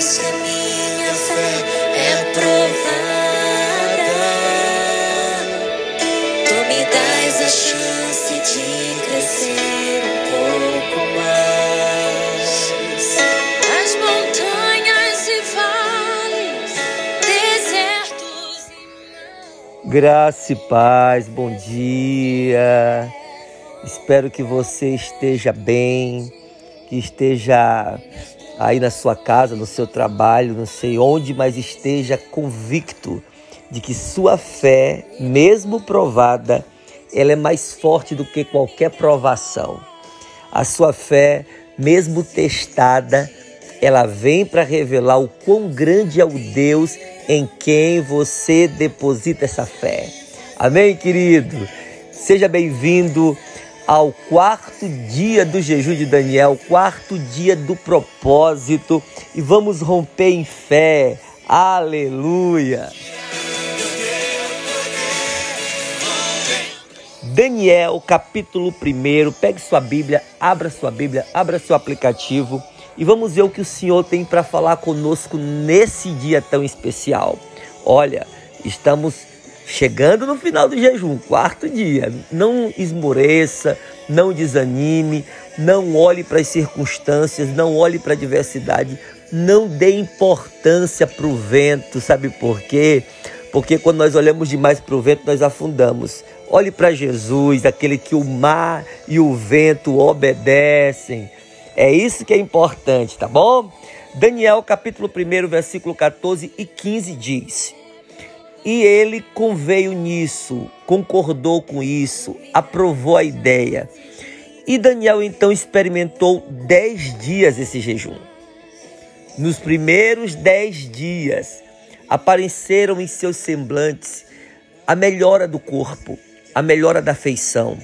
ver a minha fé é provada. Tu me dás a chance de crescer um pouco mais. Montanhas e vales, desertos e Graça e paz, bom dia. Espero que você esteja bem, que esteja aí na sua casa, no seu trabalho, não sei onde, mas esteja convicto de que sua fé, mesmo provada, ela é mais forte do que qualquer provação. A sua fé, mesmo testada, ela vem para revelar o quão grande é o Deus em quem você deposita essa fé. Amém, querido? Seja bem-vindo ao quarto dia do jejum de Daniel, quarto dia do propósito, e vamos romper em fé. Aleluia! Daniel, capítulo 1. Pegue sua Bíblia, abra sua Bíblia, abra seu aplicativo e vamos ver o que o Senhor tem para falar conosco nesse dia tão especial. Olha, estamos chegando no final do jejum, quarto dia. Não esmoreça, não desanime, não olhe para as circunstâncias, não olhe para a diversidade, não dê importância para o vento, sabe por quê? Porque quando nós olhamos demais para o vento, nós afundamos. Olhe para Jesus, aquele que o mar e o vento obedecem. É isso que é importante, tá bom? Daniel capítulo 1, versículo 14 e 15 diz: E ele conveio nisso, concordou com isso, aprovou a ideia. E Daniel então experimentou dez dias esse jejum. Nos primeiros dez dias apareceram em seus semblantes a melhora do corpo, a melhora da feição.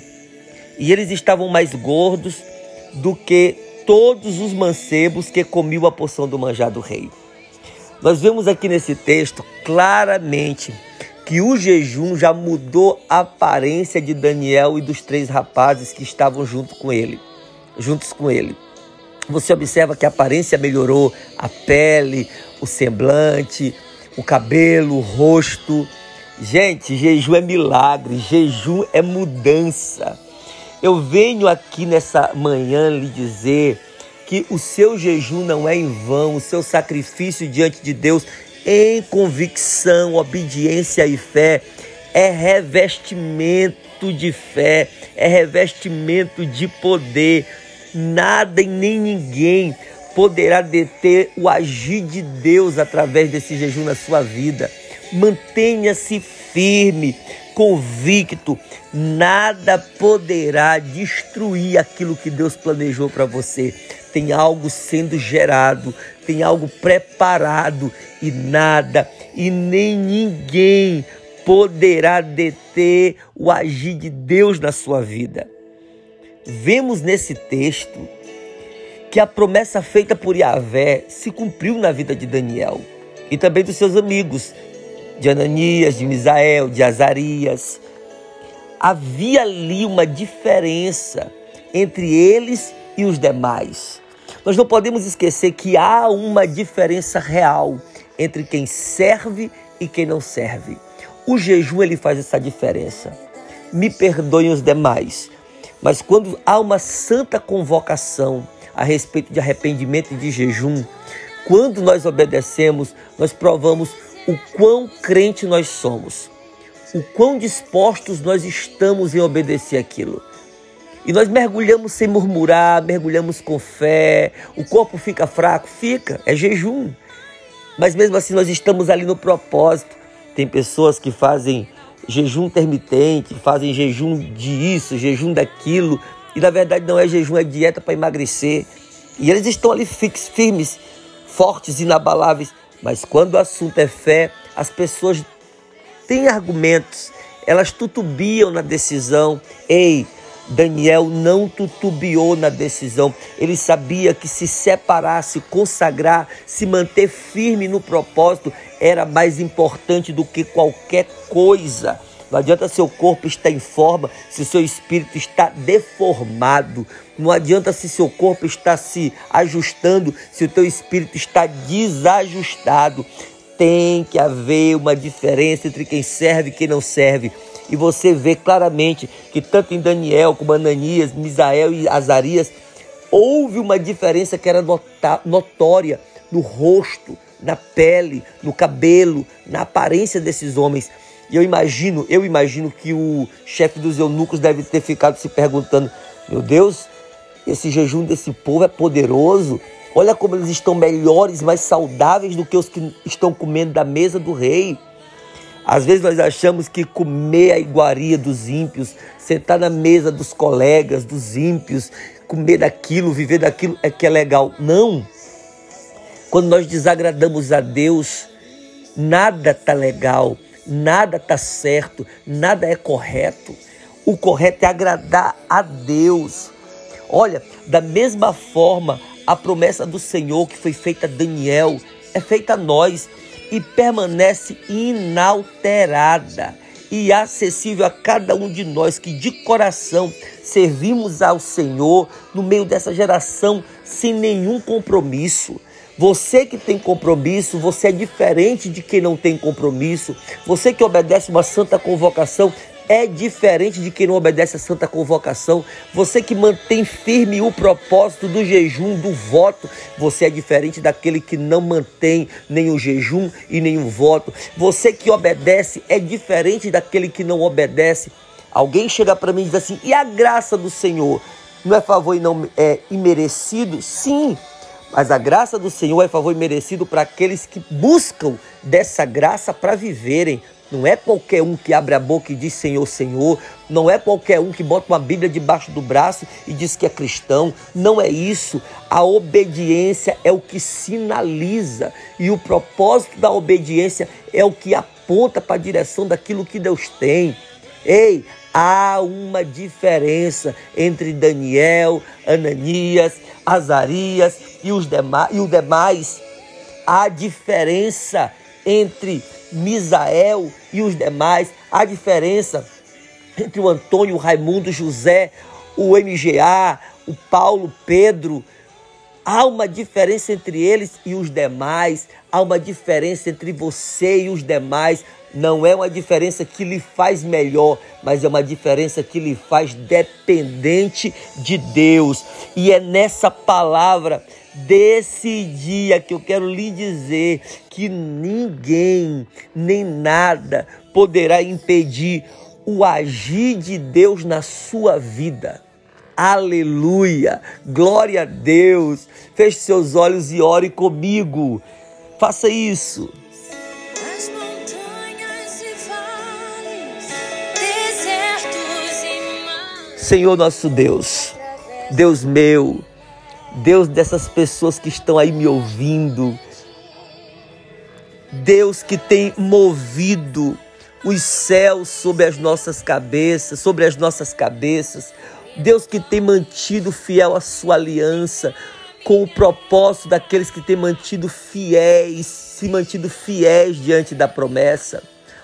E eles estavam mais gordos do que todos os mancebos que comiam a porção do manjar do rei. Nós vemos aqui nesse texto claramente que o jejum já mudou a aparência de Daniel e dos três rapazes que estavam junto com ele, juntos com ele. Você observa que a aparência melhorou, a pele, o semblante, o cabelo, o rosto. Gente, jejum é milagre, jejum é mudança. Eu venho aqui nessa manhã lhe dizer que o seu jejum não é em vão, o seu sacrifício diante de Deus em convicção, obediência e fé é revestimento de fé, é revestimento de poder. Nada e nem ninguém poderá deter o agir de Deus através desse jejum na sua vida. Mantenha-se firme, convicto, nada poderá destruir aquilo que Deus planejou para você. Tem algo sendo gerado, tem algo preparado e nada e nem ninguém poderá deter o agir de Deus na sua vida. Vemos nesse texto que a promessa feita por Yahvé se cumpriu na vida de Daniel e também dos seus amigos, de Ananias, de Misael, de Azarias. Havia ali uma diferença entre eles e os demais. Nós não podemos esquecer que há uma diferença real entre quem serve e quem não serve. O jejum ele faz essa diferença. Me perdoem os demais, mas quando há uma santa convocação a respeito de arrependimento e de jejum, quando nós obedecemos, nós provamos o quão crente nós somos, o quão dispostos nós estamos em obedecer aquilo. E nós mergulhamos sem murmurar, mergulhamos com fé. O corpo fica fraco? Fica, é jejum. Mas mesmo assim nós estamos ali no propósito. Tem pessoas que fazem jejum intermitente, fazem jejum de isso, jejum daquilo. E na verdade não é jejum, é dieta para emagrecer. E eles estão ali fixos, firmes, fortes, inabaláveis. Mas quando o assunto é fé, as pessoas têm argumentos, elas tutubiam na decisão. Ei, Daniel não tutubiou na decisão. Ele sabia que se separar, se consagrar, se manter firme no propósito era mais importante do que qualquer coisa. Não adianta seu corpo estar em forma se seu espírito está deformado. Não adianta se seu corpo está se ajustando se o teu espírito está desajustado. Tem que haver uma diferença entre quem serve e quem não serve. E você vê claramente que tanto em Daniel como Ananias, Misael e Azarias, houve uma diferença que era notória no rosto, na pele, no cabelo, na aparência desses homens. E eu imagino, eu imagino que o chefe dos eunucos deve ter ficado se perguntando: meu Deus, esse jejum desse povo é poderoso. Olha como eles estão melhores, mais saudáveis do que os que estão comendo da mesa do rei. Às vezes nós achamos que comer a iguaria dos ímpios, sentar na mesa dos colegas, dos ímpios, comer daquilo, viver daquilo é que é legal. Não. Quando nós desagradamos a Deus, nada está legal, nada está certo, nada é correto. O correto é agradar a Deus. Olha, da mesma forma, a promessa do Senhor que foi feita a Daniel é feita a nós e permanece inalterada e acessível a cada um de nós que de coração servimos ao Senhor no meio dessa geração sem nenhum compromisso. Você que tem compromisso, você é diferente de quem não tem compromisso. Você que obedece uma santa convocação é diferente de quem não obedece a santa convocação. Você que mantém firme o propósito do jejum, do voto, você é diferente daquele que não mantém nem o jejum e nem o voto. Você que obedece é diferente daquele que não obedece. Alguém chega para mim e diz assim: "E a graça do Senhor não é favor e não é imerecido?" Sim, mas a graça do Senhor é favor merecido para aqueles que buscam dessa graça para viverem. Não é qualquer um que abre a boca e diz Senhor, Senhor. Não é qualquer um que bota uma Bíblia debaixo do braço e diz que é cristão. Não é isso. A obediência é o que sinaliza. E o propósito da obediência é o que aponta para a direção daquilo que Deus tem. Ei, há uma diferença entre Daniel, Ananias, Azarias e os demais, e o demais. Há diferença entre Misael e os demais. Há diferença entre o Antônio, o Raimundo, o José, o MGA, o Paulo, Pedro. Há uma diferença entre eles e os demais. Há uma diferença entre você e os demais não é uma diferença que lhe faz melhor, mas é uma diferença que lhe faz dependente de Deus. E é nessa palavra desse dia que eu quero lhe dizer que ninguém, nem nada poderá impedir o agir de Deus na sua vida. Aleluia! Glória a Deus! Feche seus olhos e ore comigo. Faça isso. Senhor nosso Deus, Deus meu, Deus dessas pessoas que estão aí me ouvindo, Deus que tem movido os céus sobre as nossas cabeças, sobre as nossas cabeças, Deus que tem mantido fiel a sua aliança com o propósito daqueles que têm mantido fiéis, se mantido fiéis diante da promessa.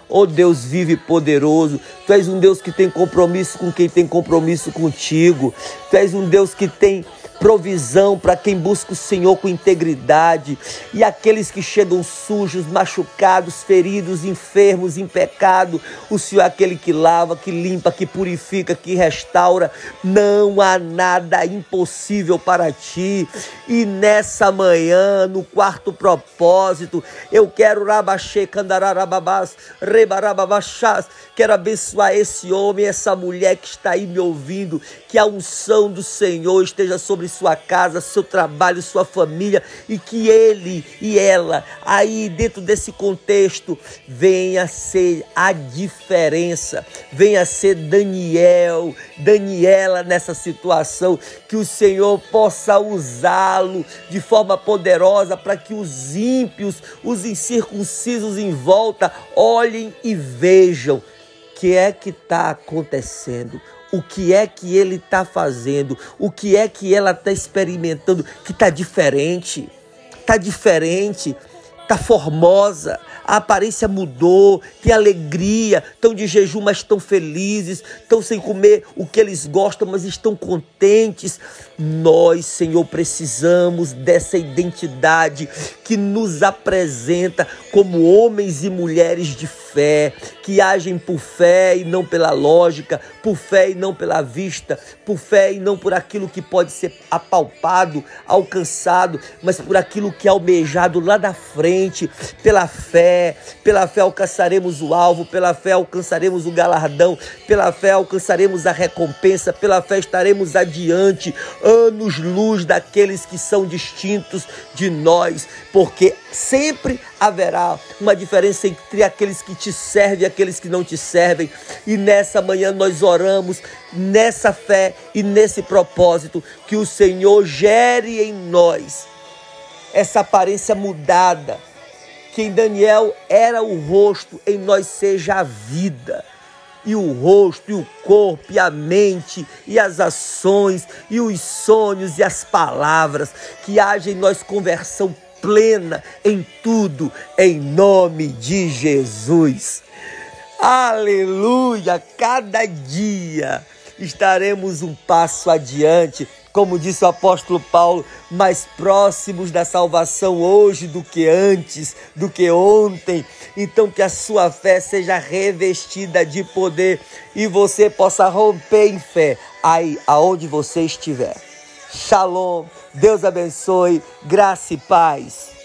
Oh Deus vive poderoso, Tu és um Deus que tem compromisso com quem tem compromisso contigo, Tu és um Deus que tem provisão para quem busca o Senhor com integridade e aqueles que chegam sujos, machucados, feridos, enfermos, em pecado. O Senhor é aquele que lava, que limpa, que purifica, que restaura. Não há nada impossível para ti. E nessa manhã, no quarto propósito, eu quero rabaxê, candararababás, rebarababachás, quero abençoar esse homem, essa mulher que está aí me ouvindo, que a unção do Senhor esteja sobre sua casa, seu trabalho, sua família e que ele e ela, aí dentro desse contexto, venha ser a diferença, venha ser Daniel, Daniela nessa situação, que o Senhor possa usá-lo de forma poderosa para que os ímpios, os incircuncisos em volta, olhem e vejam o que é que está acontecendo o que é que ele está fazendo, o que é que ela está experimentando, que está diferente, está diferente, está formosa, a aparência mudou, tem alegria, estão de jejum, mas estão felizes, estão sem comer o que eles gostam, mas estão contentes. Nós, Senhor, precisamos dessa identidade que nos apresenta como homens e mulheres de fé, que agem por fé e não pela lógica, por fé e não pela vista, por fé e não por aquilo que pode ser apalpado, alcançado, mas por aquilo que é almejado lá da frente, pela fé. Pela fé alcançaremos o alvo, pela fé alcançaremos o galardão, pela fé alcançaremos a recompensa, pela fé estaremos adiante, anos-luz daqueles que são distintos de nós, porque sempre haverá uma diferença entre aqueles que te servem e aqueles que não te servem. E nessa manhã nós oramos nessa fé e nesse propósito que o Senhor gere em nós essa aparência mudada, que em Daniel era o rosto, em nós seja a vida. E o rosto, e o corpo, e a mente, e as ações, e os sonhos, e as palavras, que haja em nós conversão plena em tudo, em nome de Jesus. Aleluia! Cada dia estaremos um passo adiante, como disse o apóstolo Paulo, mais próximos da salvação hoje do que antes, do que ontem. Então, que a sua fé seja revestida de poder e você possa romper em fé aí aonde você estiver. Shalom, Deus abençoe, graça e paz.